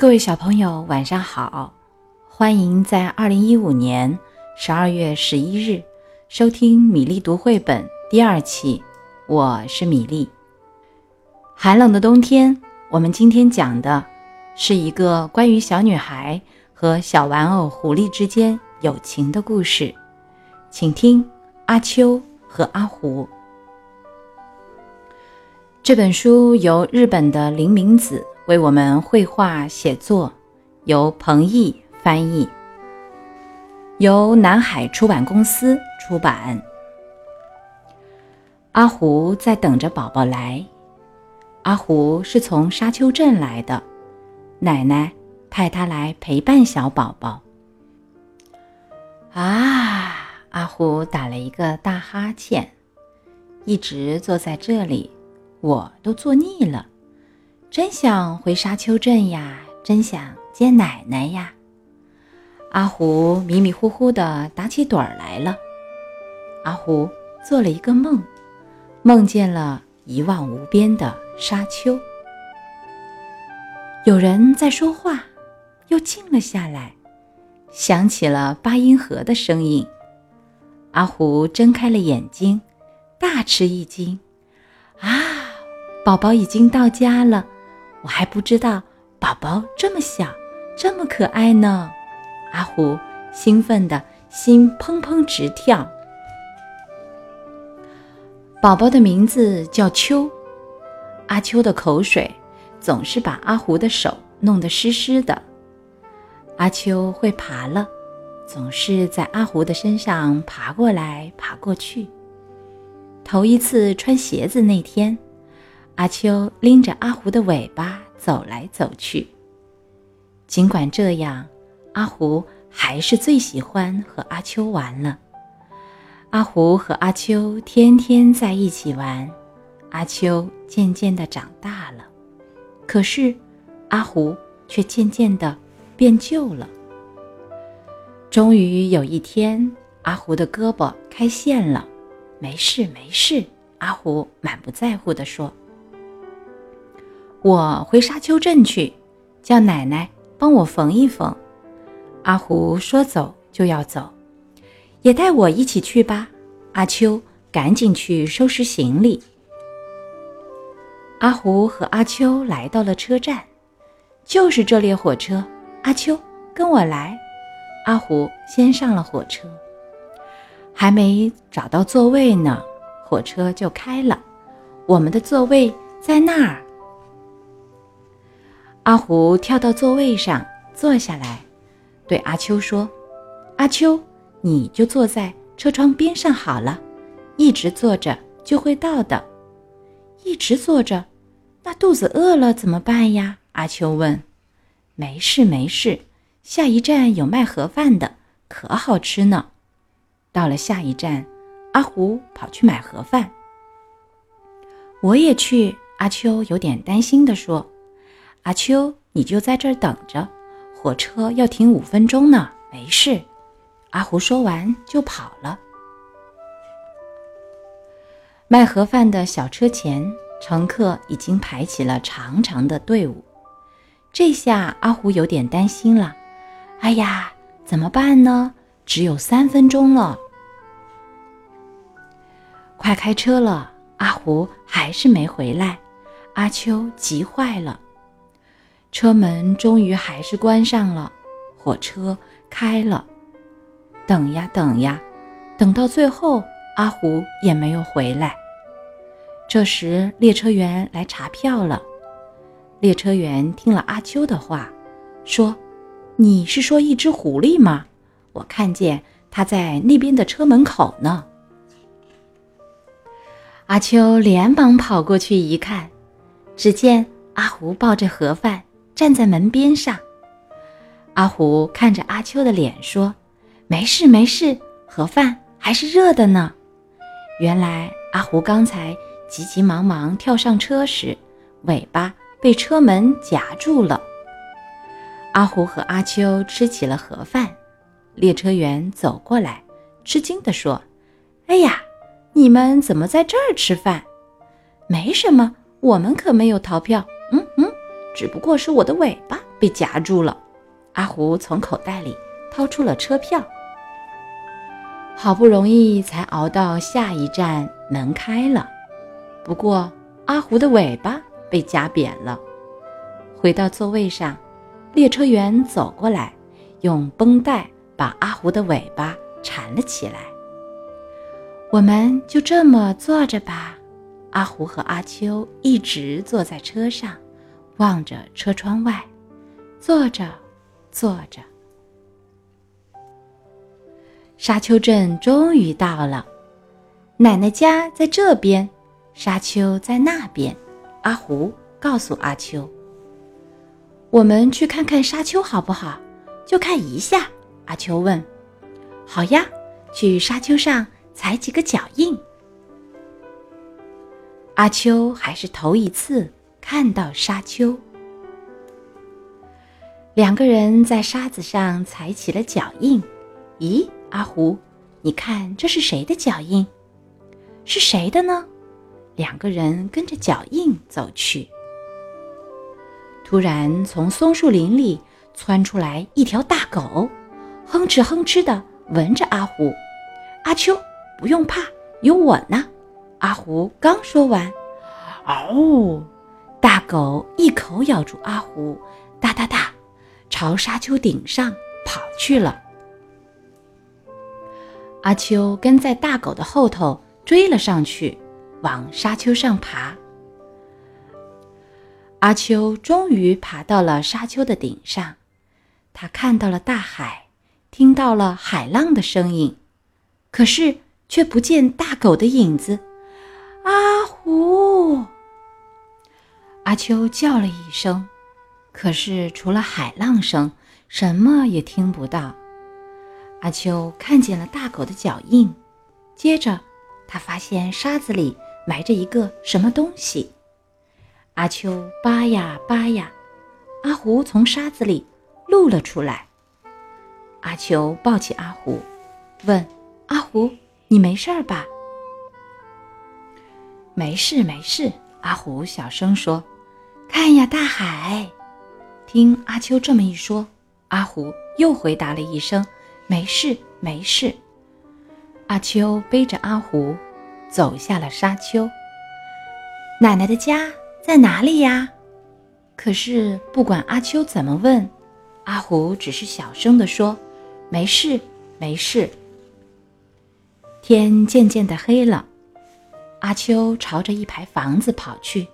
各位小朋友，晚上好！欢迎在二零一五年十二月十一日收听米粒读绘本第二期。我是米粒。寒冷的冬天，我们今天讲的是一个关于小女孩和小玩偶狐狸之间友情的故事。请听《阿秋和阿狐》。这本书由日本的林明子为我们绘画写作，由彭毅翻译，由南海出版公司出版。阿胡在等着宝宝来。阿胡是从沙丘镇来的，奶奶派他来陪伴小宝宝。啊，阿胡打了一个大哈欠，一直坐在这里。我都坐腻了，真想回沙丘镇呀，真想见奶奶呀。阿胡迷迷糊糊地打起盹儿来了。阿胡做了一个梦，梦见了一望无边的沙丘。有人在说话，又静了下来，响起了八音盒的声音。阿胡睁开了眼睛，大吃一惊，啊！宝宝已经到家了，我还不知道宝宝这么小，这么可爱呢。阿虎兴奋的心砰砰直跳。宝宝的名字叫秋，阿秋的口水总是把阿胡的手弄得湿湿的。阿秋会爬了，总是在阿胡的身上爬过来爬过去。头一次穿鞋子那天。阿秋拎着阿胡的尾巴走来走去。尽管这样，阿胡还是最喜欢和阿秋玩了。阿胡和阿秋天天在一起玩，阿秋渐渐的长大了，可是阿胡却渐渐的变旧了。终于有一天，阿胡的胳膊开线了。没事没事，阿胡满不在乎地说。我回沙丘镇去，叫奶奶帮我缝一缝。阿胡说走就要走，也带我一起去吧。阿秋赶紧去收拾行李。阿胡和阿秋来到了车站，就是这列火车。阿秋，跟我来。阿胡先上了火车，还没找到座位呢，火车就开了。我们的座位在那儿。阿胡跳到座位上坐下来，对阿秋说：“阿秋，你就坐在车窗边上好了，一直坐着就会到的。一直坐着，那肚子饿了怎么办呀？”阿秋问。“没事没事，下一站有卖盒饭的，可好吃呢。”到了下一站，阿胡跑去买盒饭。我也去。阿秋有点担心地说。阿秋，你就在这儿等着，火车要停五分钟呢。没事。阿胡说完就跑了。卖盒饭的小车前，乘客已经排起了长长的队伍。这下阿胡有点担心了。哎呀，怎么办呢？只有三分钟了。快开车了，阿胡还是没回来。阿秋急坏了。车门终于还是关上了，火车开了。等呀等呀，等到最后，阿胡也没有回来。这时，列车员来查票了。列车员听了阿秋的话，说：“你是说一只狐狸吗？我看见它在那边的车门口呢。”阿秋连忙跑过去一看，只见阿胡抱着盒饭。站在门边上，阿虎看着阿秋的脸说：“没事没事，盒饭还是热的呢。”原来阿虎刚才急急忙忙跳上车时，尾巴被车门夹住了。阿虎和阿秋吃起了盒饭，列车员走过来，吃惊地说：“哎呀，你们怎么在这儿吃饭？没什么，我们可没有逃票。”嗯嗯。只不过是我的尾巴被夹住了。阿胡从口袋里掏出了车票，好不容易才熬到下一站，门开了。不过阿胡的尾巴被夹扁了。回到座位上，列车员走过来，用绷带把阿胡的尾巴缠了起来。我们就这么坐着吧。阿胡和阿秋一直坐在车上，望着车窗外，坐着，坐着。沙丘镇终于到了，奶奶家在这边，沙丘在那边。阿胡告诉阿秋：“我们去看看沙丘好不好？就看一下。”阿秋问：“好呀，去沙丘上踩几个脚印。”阿秋还是头一次看到沙丘。两个人在沙子上踩起了脚印。咦，阿胡，你看这是谁的脚印？是谁的呢？两个人跟着脚印走去。突然，从松树林里窜出来一条大狗，哼哧哼哧的闻着阿胡。阿秋，不用怕，有我呢。阿胡刚说完，嗷！大狗一口咬住阿胡，哒哒哒，朝沙丘顶上跑去了。阿秋跟在大狗的后头追了上去，往沙丘上爬。阿秋终于爬到了沙丘的顶上，他看到了大海，听到了海浪的声音，可是却不见大狗的影子。阿胡，阿秋叫了一声，可是除了海浪声，什么也听不到。阿秋看见了大狗的脚印，接着他发现沙子里埋着一个什么东西。阿秋扒呀扒呀，阿胡从沙子里露了出来。阿秋抱起阿胡，问：“阿胡，你没事吧？”没事没事，阿虎小声说：“看呀，大海。”听阿秋这么一说，阿虎又回答了一声：“没事没事。”阿秋背着阿虎走下了沙丘。奶奶的家在哪里呀？可是不管阿秋怎么问，阿虎只是小声地说：“没事没事。”天渐渐的黑了。阿秋朝着一排房子跑去，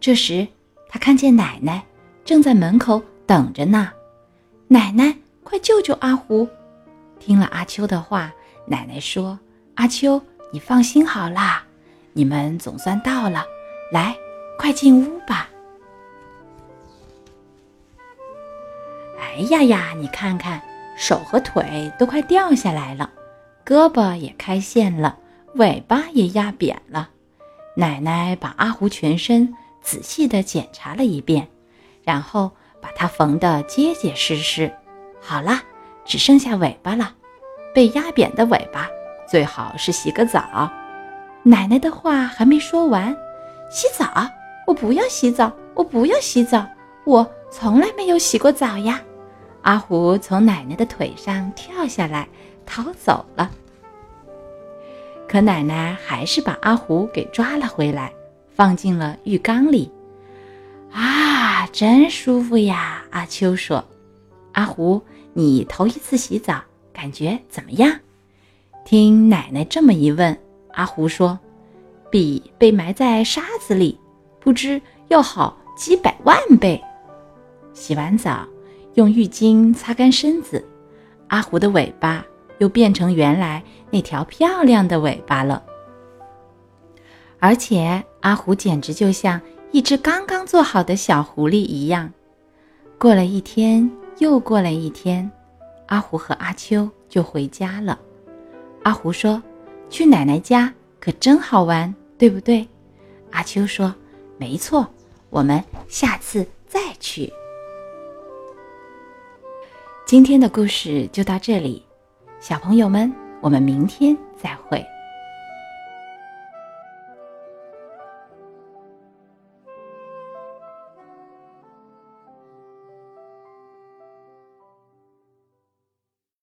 这时他看见奶奶正在门口等着呢。奶奶，快救救阿胡！听了阿秋的话，奶奶说：“阿秋，你放心好啦，你们总算到了，来，快进屋吧。”哎呀呀，你看看，手和腿都快掉下来了，胳膊也开线了。尾巴也压扁了，奶奶把阿胡全身仔细地检查了一遍，然后把它缝得结结实实。好了，只剩下尾巴了，被压扁的尾巴最好是洗个澡。奶奶的话还没说完，洗澡？我不要洗澡，我不要洗澡，我从来没有洗过澡呀！阿胡从奶奶的腿上跳下来，逃走了。可奶奶还是把阿胡给抓了回来，放进了浴缸里。啊，真舒服呀！阿秋说：“阿胡，你头一次洗澡，感觉怎么样？”听奶奶这么一问，阿胡说：“比被埋在沙子里不知要好几百万倍。”洗完澡，用浴巾擦干身子，阿胡的尾巴。又变成原来那条漂亮的尾巴了，而且阿虎简直就像一只刚刚做好的小狐狸一样。过了一天，又过了一天，阿虎和阿秋就回家了。阿虎说：“去奶奶家可真好玩，对不对？”阿秋说：“没错，我们下次再去。”今天的故事就到这里。小朋友们，我们明天再会。